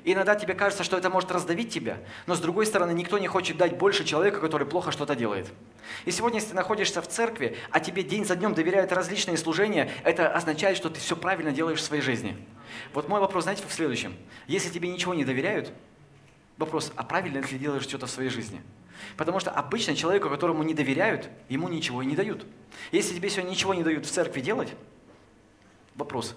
И иногда тебе кажется, что это может раздавить тебя, но с другой стороны, никто не хочет дать больше человеку, который плохо что-то делает. И сегодня, если ты находишься в церкви, а тебе день за днем доверяют различные служения, это означает, что ты все правильно делаешь в своей жизни. Вот мой вопрос, знаете, в следующем. Если тебе ничего не доверяют, вопрос, а правильно ли ты делаешь что-то в своей жизни? Потому что обычно человеку, которому не доверяют, ему ничего и не дают. Если тебе сегодня ничего не дают в церкви делать, вопрос,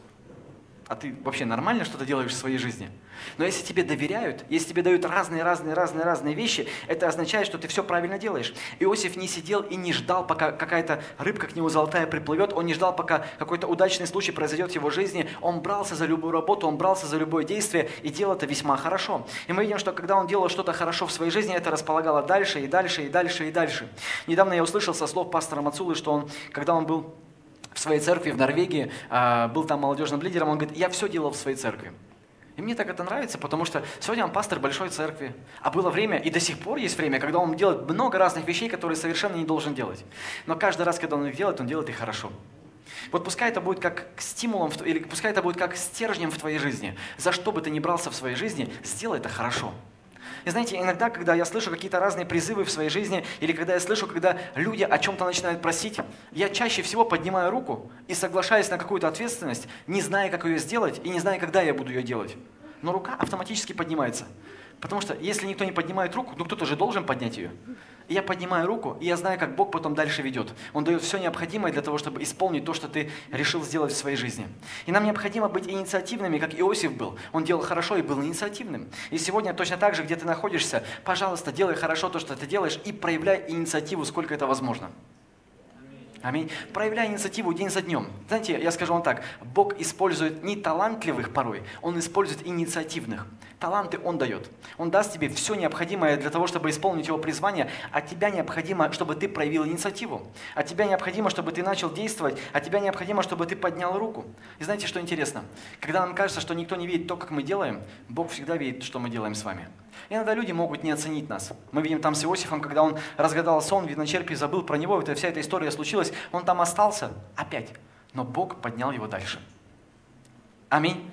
а ты вообще нормально что-то делаешь в своей жизни? Но если тебе доверяют, если тебе дают разные-разные-разные-разные вещи, это означает, что ты все правильно делаешь. Иосиф не сидел и не ждал, пока какая-то рыбка к нему золотая приплывет, он не ждал, пока какой-то удачный случай произойдет в его жизни, он брался за любую работу, он брался за любое действие и делал это весьма хорошо. И мы видим, что когда он делал что-то хорошо в своей жизни, это располагало дальше и дальше и дальше и дальше. Недавно я услышал со слов пастора Мацулы, что он, когда он был в своей церкви в Норвегии, а, был там молодежным лидером, он говорит, я все делал в своей церкви. И мне так это нравится, потому что сегодня он пастор большой церкви. А было время, и до сих пор есть время, когда он делает много разных вещей, которые совершенно не должен делать. Но каждый раз, когда он их делает, он делает их хорошо. Вот пускай это будет как стимулом, или пускай это будет как стержнем в твоей жизни. За что бы ты ни брался в своей жизни, сделай это хорошо. И знаете, иногда, когда я слышу какие-то разные призывы в своей жизни, или когда я слышу, когда люди о чем-то начинают просить, я чаще всего поднимаю руку и соглашаюсь на какую-то ответственность, не зная, как ее сделать, и не зная, когда я буду ее делать. Но рука автоматически поднимается. Потому что если никто не поднимает руку, ну кто-то же должен поднять ее. Я поднимаю руку, и я знаю, как Бог потом дальше ведет. Он дает все необходимое для того, чтобы исполнить то, что ты решил сделать в своей жизни. И нам необходимо быть инициативными, как Иосиф был. Он делал хорошо и был инициативным. И сегодня точно так же, где ты находишься, пожалуйста, делай хорошо то, что ты делаешь, и проявляй инициативу, сколько это возможно. Аминь. Проявляй инициативу день за днем. Знаете, я скажу вам так, Бог использует не талантливых порой, Он использует инициативных. Таланты Он дает. Он даст тебе все необходимое для того, чтобы исполнить Его призвание, а тебя необходимо, чтобы ты проявил инициативу. А тебя необходимо, чтобы ты начал действовать, а тебя необходимо, чтобы ты поднял руку. И знаете, что интересно? Когда нам кажется, что никто не видит то, как мы делаем, Бог всегда видит, что мы делаем с вами. Иногда люди могут не оценить нас. Мы видим там с Иосифом, когда он разгадал сон, виночерпий забыл про него, это, вся эта история случилась, он там остался опять. Но Бог поднял его дальше. Аминь.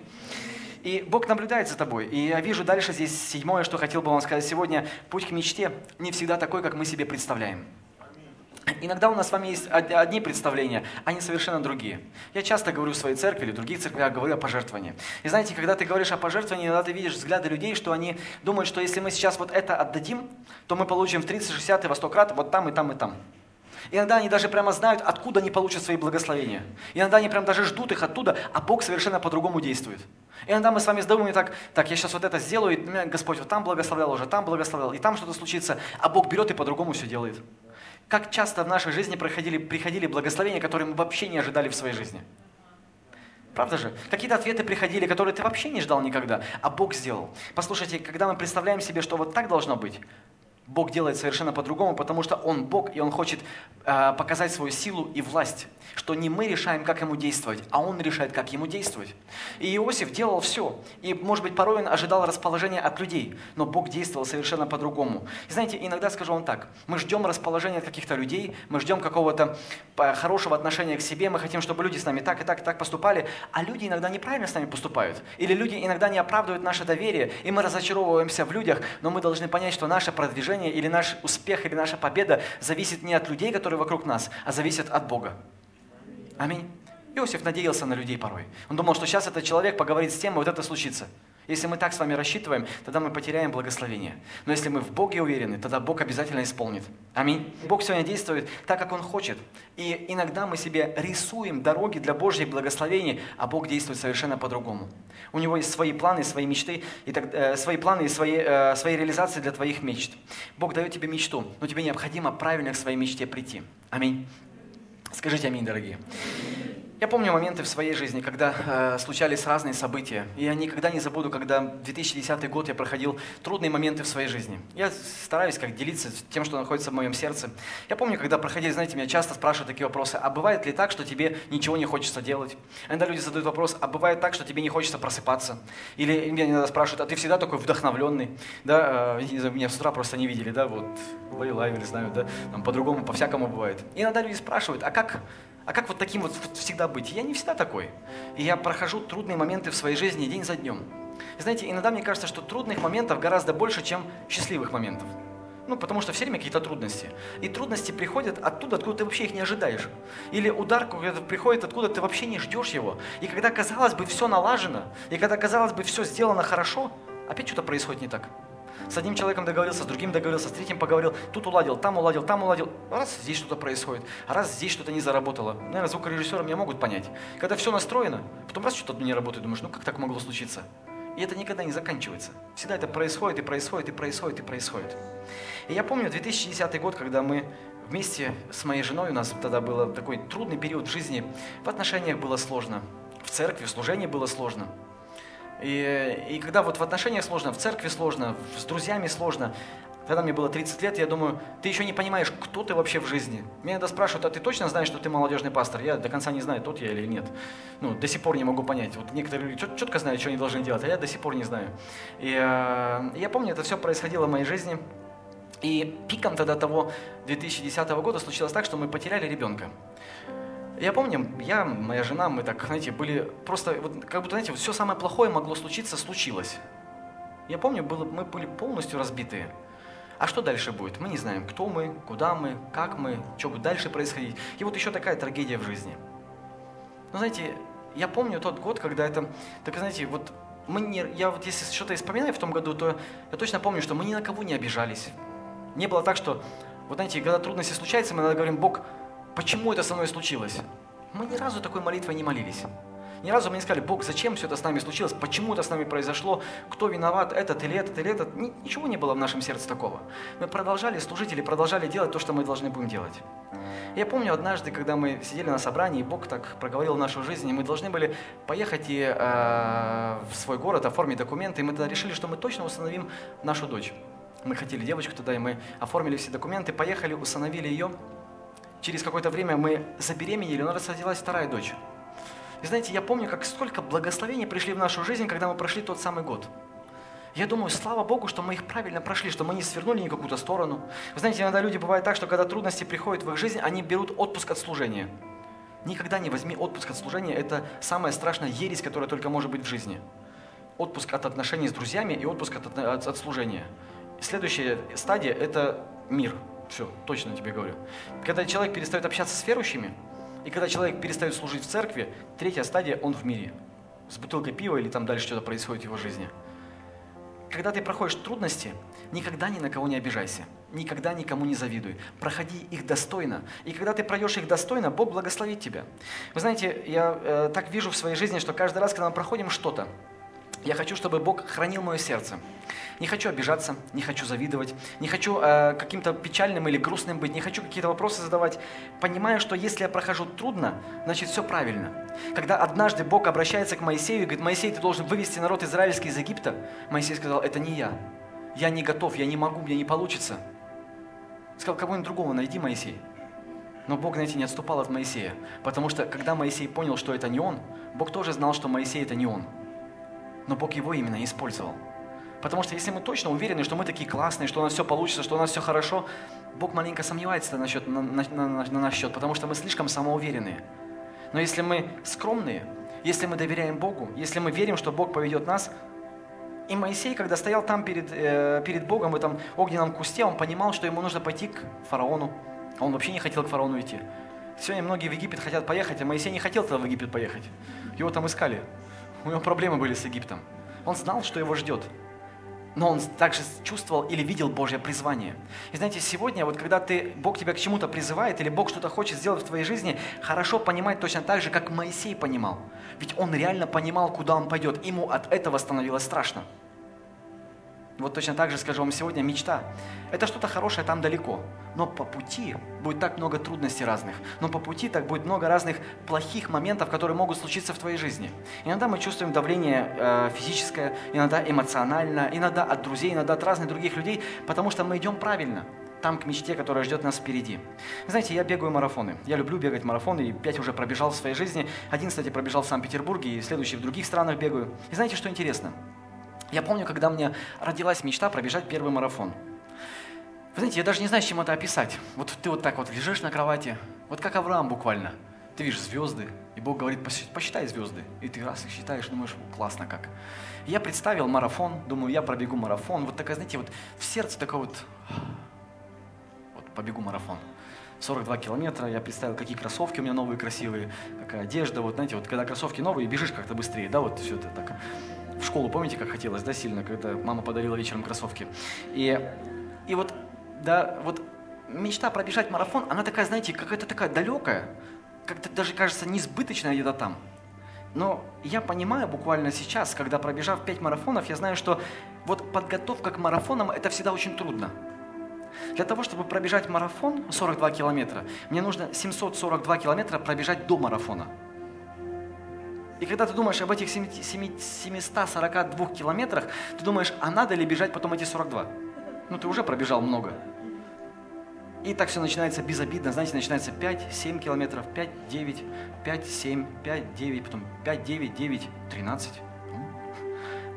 И Бог наблюдает за тобой. И я вижу дальше здесь седьмое, что хотел бы вам сказать сегодня. Путь к мечте не всегда такой, как мы себе представляем. Иногда у нас с вами есть одни представления, не совершенно другие. Я часто говорю в своей церкви или в других церквях, говорю о пожертвовании. И знаете, когда ты говоришь о пожертвовании, иногда ты видишь взгляды людей, что они думают, что если мы сейчас вот это отдадим, то мы получим в 30, 60 и во 100 крат вот там и там и там. Иногда они даже прямо знают, откуда они получат свои благословения. Иногда они прям даже ждут их оттуда, а Бог совершенно по-другому действует. Иногда мы с вами сдаем так, так, я сейчас вот это сделаю, и Господь вот там благословлял уже, там благословлял, и там что-то случится, а Бог берет и по-другому все делает. Как часто в нашей жизни проходили, приходили благословения, которые мы вообще не ожидали в своей жизни. Правда же? Какие-то ответы приходили, которые ты вообще не ждал никогда, а Бог сделал. Послушайте, когда мы представляем себе, что вот так должно быть, Бог делает совершенно по-другому, потому что Он Бог, и Он хочет э, показать свою силу и власть, что не мы решаем, как Ему действовать, а Он решает, как Ему действовать. И Иосиф делал все, и, может быть, порой он ожидал расположения от людей, но Бог действовал совершенно по-другому. И знаете, иногда скажу вам так, мы ждем расположения от каких-то людей, мы ждем какого-то э, хорошего отношения к себе, мы хотим, чтобы люди с нами так и так и так поступали, а люди иногда неправильно с нами поступают, или люди иногда не оправдывают наше доверие, и мы разочаровываемся в людях, но мы должны понять, что наше продвижение продвижение или наш успех или наша победа зависит не от людей, которые вокруг нас, а зависит от Бога. Аминь. Иосиф надеялся на людей порой. Он думал, что сейчас этот человек поговорит с тем, и вот это случится. Если мы так с вами рассчитываем, тогда мы потеряем благословение. Но если мы в Боге уверены, тогда Бог обязательно исполнит. Аминь. Бог сегодня действует так, как Он хочет. И иногда мы себе рисуем дороги для Божьих благословений, а Бог действует совершенно по-другому. У Него есть свои планы, свои мечты, и так, э, свои планы и свои, э, свои реализации для твоих мечт. Бог дает тебе мечту, но тебе необходимо правильно к своей мечте прийти. Аминь. Скажите аминь, дорогие. Я помню моменты в своей жизни, когда э, случались разные события. И я никогда не забуду, когда в 2010 год я проходил трудные моменты в своей жизни. Я стараюсь как делиться тем, что находится в моем сердце. Я помню, когда проходили, знаете, меня часто спрашивают такие вопросы. А бывает ли так, что тебе ничего не хочется делать? Иногда люди задают вопрос, а бывает так, что тебе не хочется просыпаться? Или меня иногда спрашивают, а ты всегда такой вдохновленный? Да, э, меня с утра просто не видели, да, вот, лайвили, знаю, да, там по-другому, по-всякому бывает. И иногда люди спрашивают, а как а как вот таким вот всегда быть? Я не всегда такой. И я прохожу трудные моменты в своей жизни день за днем. И знаете, иногда мне кажется, что трудных моментов гораздо больше, чем счастливых моментов. Ну, потому что все время какие-то трудности. И трудности приходят оттуда, откуда ты вообще их не ожидаешь. Или удар какой-то приходит, откуда ты вообще не ждешь его. И когда, казалось бы, все налажено, и когда, казалось бы, все сделано хорошо, опять что-то происходит не так. С одним человеком договорился, с другим договорился, с третьим поговорил, тут уладил, там уладил, там уладил. Раз здесь что-то происходит, раз здесь что-то не заработало. Наверное, звукорежиссеры меня могут понять. Когда все настроено, потом раз что-то не работает, думаешь, ну как так могло случиться? И это никогда не заканчивается. Всегда это происходит, и происходит, и происходит, и происходит. И я помню 2010 год, когда мы вместе с моей женой, у нас тогда был такой трудный период в жизни, в отношениях было сложно, в церкви, в служении было сложно. И, и когда вот в отношениях сложно, в церкви сложно, с друзьями сложно, когда мне было 30 лет, я думаю, ты еще не понимаешь, кто ты вообще в жизни. Меня иногда спрашивают, а ты точно знаешь, что ты молодежный пастор? Я до конца не знаю, тот я или нет. Ну, до сих пор не могу понять. Вот некоторые люди четко знают, что они должны делать, а я до сих пор не знаю. И э, я помню, это все происходило в моей жизни. И пиком тогда того 2010 года случилось так, что мы потеряли ребенка. Я помню, я, моя жена, мы так, знаете, были просто, вот, как будто, знаете, все самое плохое могло случиться, случилось. Я помню, было, мы были полностью разбитые. А что дальше будет? Мы не знаем, кто мы, куда мы, как мы, что будет дальше происходить. И вот еще такая трагедия в жизни. Но знаете, я помню тот год, когда это, так знаете, вот мы не, я вот если что-то вспоминаю в том году, то я точно помню, что мы ни на кого не обижались. Не было так, что, вот знаете, когда трудности случаются, мы иногда говорим, Бог, почему это со мной случилось? Мы ни разу такой молитвой не молились. Ни разу мы не сказали, Бог, зачем все это с нами случилось, почему это с нами произошло, кто виноват, этот или этот или этот. Ничего не было в нашем сердце такого. Мы продолжали служить или продолжали делать то, что мы должны будем делать. Я помню однажды, когда мы сидели на собрании, и Бог так проговорил нашу жизнь, и мы должны были поехать и, э, в свой город, оформить документы, и мы тогда решили, что мы точно установим нашу дочь. Мы хотели девочку туда, и мы оформили все документы, поехали, установили ее. Через какое-то время мы забеременели, у нас родилась вторая дочь. И знаете, я помню, как столько благословений пришли в нашу жизнь, когда мы прошли тот самый год. Я думаю, слава Богу, что мы их правильно прошли, что мы не свернули ни какую-то сторону. Вы знаете, иногда люди бывают так, что когда трудности приходят в их жизнь, они берут отпуск от служения. Никогда не возьми отпуск от служения. Это самая страшная ересь, которая только может быть в жизни. Отпуск от отношений с друзьями и отпуск от, от, от служения. Следующая стадия – это мир. Все, точно тебе говорю. Когда человек перестает общаться с верующими, и когда человек перестает служить в церкви, третья стадия – он в мире. С бутылкой пива или там дальше что-то происходит в его жизни. Когда ты проходишь трудности, никогда ни на кого не обижайся. Никогда никому не завидуй. Проходи их достойно. И когда ты пройдешь их достойно, Бог благословит тебя. Вы знаете, я э, так вижу в своей жизни, что каждый раз, когда мы проходим что-то, я хочу, чтобы Бог хранил мое сердце. Не хочу обижаться, не хочу завидовать, не хочу э, каким-то печальным или грустным быть, не хочу какие-то вопросы задавать. Понимаю, что если я прохожу трудно, значит все правильно. Когда однажды Бог обращается к Моисею и говорит, Моисей, ты должен вывести народ израильский из Египта, Моисей сказал, это не я. Я не готов, я не могу, мне не получится. Сказал, кого-нибудь другого найди, Моисей. Но Бог, знаете, не отступал от Моисея, потому что когда Моисей понял, что это не он, Бог тоже знал, что Моисей это не он но Бог его именно использовал. Потому что если мы точно уверены, что мы такие классные, что у нас все получится, что у нас все хорошо, Бог маленько сомневается насчет, на, на, на, на наш счет, потому что мы слишком самоуверенные. Но если мы скромные, если мы доверяем Богу, если мы верим, что Бог поведет нас, и Моисей, когда стоял там перед, э, перед Богом в этом огненном кусте, он понимал, что ему нужно пойти к фараону. А он вообще не хотел к фараону идти. Сегодня многие в Египет хотят поехать, а Моисей не хотел туда в Египет поехать. Его там искали. У него проблемы были с Египтом. Он знал, что его ждет. Но он также чувствовал или видел Божье призвание. И знаете, сегодня, вот когда ты, Бог тебя к чему-то призывает, или Бог что-то хочет сделать в твоей жизни, хорошо понимать точно так же, как Моисей понимал. Ведь он реально понимал, куда он пойдет. Ему от этого становилось страшно. Вот точно так же скажу вам сегодня, мечта. Это что-то хорошее там далеко. Но по пути будет так много трудностей разных. Но по пути так будет много разных плохих моментов, которые могут случиться в твоей жизни. Иногда мы чувствуем давление э, физическое, иногда эмоционально, иногда от друзей, иногда от разных других людей, потому что мы идем правильно там к мечте, которая ждет нас впереди. Знаете, я бегаю марафоны. Я люблю бегать марафоны, и пять уже пробежал в своей жизни. Один, кстати, пробежал в Санкт-Петербурге, и следующий в других странах бегаю. И знаете, что интересно? Я помню, когда мне родилась мечта пробежать первый марафон. Вы знаете, я даже не знаю, чем это описать. Вот ты вот так вот лежишь на кровати, вот как Авраам буквально. Ты видишь звезды, и Бог говорит, посчитай звезды. И ты раз их считаешь, думаешь, классно как. Я представил марафон, думаю, я пробегу марафон. Вот такая, знаете, вот в сердце такой вот, вот побегу марафон. 42 километра, я представил, какие кроссовки у меня новые, красивые, какая одежда, вот знаете, вот когда кроссовки новые, бежишь как-то быстрее, да, вот все это так в школу, помните, как хотелось, да, сильно, когда мама подарила вечером кроссовки. И, и вот, да, вот мечта пробежать марафон, она такая, знаете, какая-то такая далекая, как-то даже кажется несбыточная где-то там. Но я понимаю буквально сейчас, когда пробежав 5 марафонов, я знаю, что вот подготовка к марафонам это всегда очень трудно. Для того, чтобы пробежать марафон 42 километра, мне нужно 742 километра пробежать до марафона. И когда ты думаешь об этих 742 километрах, ты думаешь, а надо ли бежать потом эти 42? Ну, ты уже пробежал много. И так все начинается безобидно, знаете, начинается 5, 7 километров, 5, 9, 5, 7, 5, 9, потом 5, 9, 9, 13,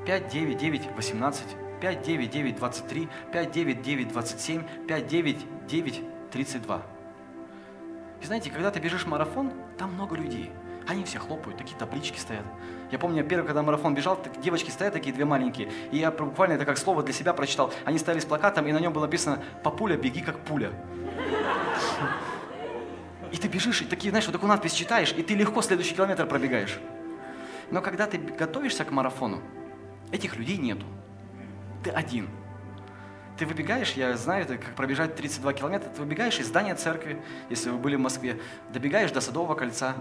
5, 9, 9, 18, 5, 9, 9, 23, 5, 9, 9, 27, 5, 9, 9, 32. И знаете, когда ты бежишь марафон, там много людей. Они все хлопают, такие таблички стоят. Я помню, первый, когда марафон бежал, так, девочки стоят такие две маленькие, и я буквально это как слово для себя прочитал. Они стояли с плакатом, и на нем было написано «Папуля, беги как пуля». И ты бежишь, и такие, знаешь, вот такую надпись читаешь, и ты легко следующий километр пробегаешь. Но когда ты готовишься к марафону, этих людей нету. Ты один. Ты выбегаешь, я знаю, это как пробежать 32 километра, ты выбегаешь из здания церкви, если вы были в Москве, добегаешь до Садового кольца,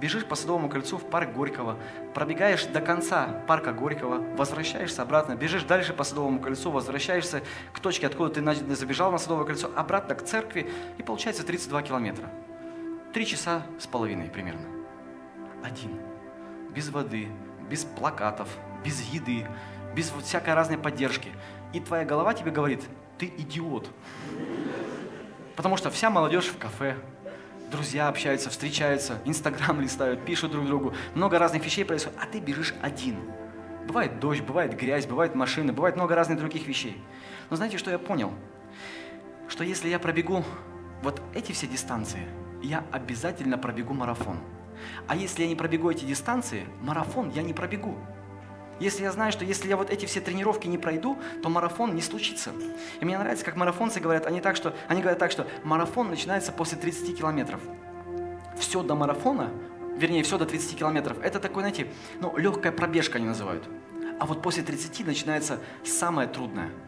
бежишь по Садовому кольцу в парк Горького, пробегаешь до конца парка Горького, возвращаешься обратно, бежишь дальше по Садовому кольцу, возвращаешься к точке, откуда ты забежал на Садовое кольцо, обратно к церкви, и получается 32 километра. Три часа с половиной примерно. Один. Без воды, без плакатов, без еды, без всякой разной поддержки. И твоя голова тебе говорит, ты идиот. Потому что вся молодежь в кафе, друзья общаются, встречаются, Инстаграм листают, пишут друг другу, много разных вещей происходит, а ты бежишь один. Бывает дождь, бывает грязь, бывает машины, бывает много разных других вещей. Но знаете, что я понял? Что если я пробегу вот эти все дистанции, я обязательно пробегу марафон. А если я не пробегу эти дистанции, марафон я не пробегу. Если я знаю, что если я вот эти все тренировки не пройду, то марафон не случится. И мне нравится, как марафонцы говорят, они, так, что, они говорят так, что марафон начинается после 30 километров. Все до марафона, вернее, все до 30 километров, это такой, знаете, ну, легкая пробежка они называют. А вот после 30 начинается самое трудное –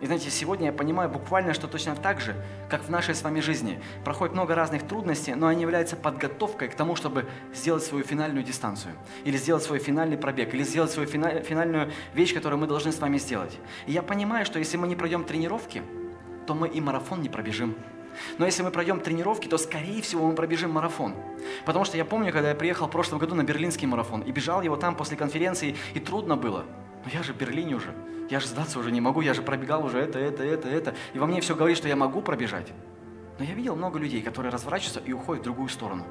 и знаете, сегодня я понимаю буквально, что точно так же, как в нашей с вами жизни, проходит много разных трудностей, но они являются подготовкой к тому, чтобы сделать свою финальную дистанцию, или сделать свой финальный пробег, или сделать свою финальную вещь, которую мы должны с вами сделать. И я понимаю, что если мы не пройдем тренировки, то мы и марафон не пробежим. Но если мы пройдем тренировки, то, скорее всего, мы пробежим марафон. Потому что я помню, когда я приехал в прошлом году на берлинский марафон и бежал его там после конференции, и трудно было. Но я же в Берлине уже. Я же сдаться уже не могу, я же пробегал уже это, это, это, это. И во мне все говорит, что я могу пробежать. Но я видел много людей, которые разворачиваются и уходят в другую сторону.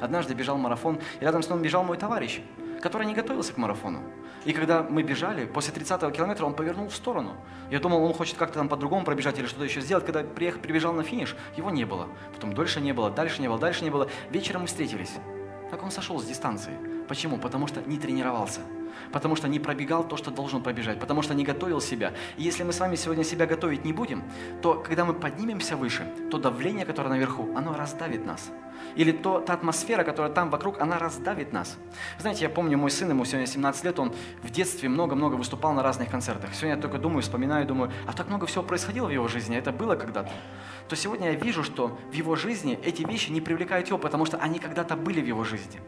Однажды бежал марафон, и рядом с ним бежал мой товарищ, который не готовился к марафону. И когда мы бежали, после 30-го километра он повернул в сторону. Я думал, он хочет как-то там по-другому пробежать или что-то еще сделать. Когда приехал, прибежал на финиш, его не было. Потом дольше не было, дальше не было, дальше не было. Вечером мы встретились. Так он сошел с дистанции. Почему? Потому что не тренировался потому что не пробегал то, что должен пробежать, потому что не готовил себя. И если мы с вами сегодня себя готовить не будем, то когда мы поднимемся выше, то давление, которое наверху, оно раздавит нас. Или то, та атмосфера, которая там вокруг, она раздавит нас. Знаете, я помню, мой сын, ему сегодня 17 лет, он в детстве много-много выступал на разных концертах. Сегодня я только думаю, вспоминаю, думаю, а так много всего происходило в его жизни, это было когда-то. То сегодня я вижу, что в его жизни эти вещи не привлекают его, потому что они когда-то были в его жизни.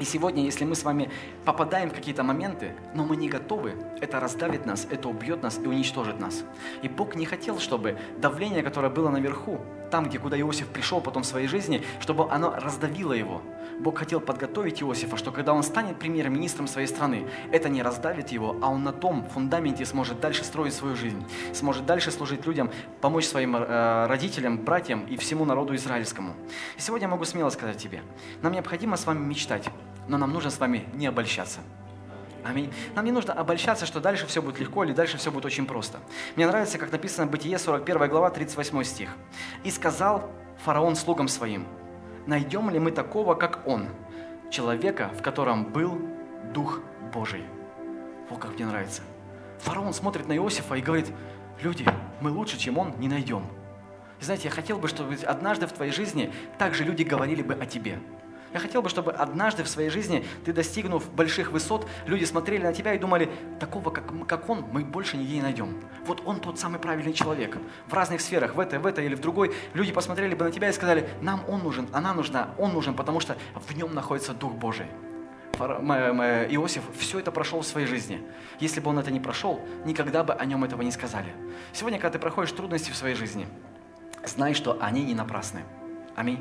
И сегодня, если мы с вами попадаем в какие-то моменты, но мы не готовы, это раздавит нас, это убьет нас и уничтожит нас. И Бог не хотел, чтобы давление, которое было наверху, там, где куда Иосиф пришел потом в своей жизни, чтобы оно раздавило его. Бог хотел подготовить Иосифа, что когда он станет премьер-министром своей страны, это не раздавит его, а он на том фундаменте сможет дальше строить свою жизнь, сможет дальше служить людям, помочь своим э, родителям, братьям и всему народу израильскому. И сегодня я могу смело сказать тебе, нам необходимо с вами мечтать но нам нужно с вами не обольщаться. Аминь. Нам не нужно обольщаться, что дальше все будет легко или дальше все будет очень просто. Мне нравится, как написано в Бытие 41 глава 38 стих. «И сказал фараон слугам своим, найдем ли мы такого, как он, человека, в котором был Дух Божий». Вот как мне нравится. Фараон смотрит на Иосифа и говорит, люди, мы лучше, чем он, не найдем. И знаете, я хотел бы, чтобы однажды в твоей жизни также люди говорили бы о тебе – Я хотел бы, чтобы однажды в своей жизни ты, достигнув больших высот, люди смотрели на тебя и думали, такого, как, как он, мы больше нигде не найдем. Вот он тот самый правильный человек. В разных сферах, в этой, в этой или в другой, люди посмотрели бы на тебя и сказали, нам он нужен, она нужна, он нужен, потому что в нем находится Дух Божий. Иосиф все это прошел в своей жизни. Если бы он это не прошел, никогда бы о нем этого не сказали. Сегодня, когда ты проходишь трудности в своей жизни, знай, что они не напрасны. Аминь.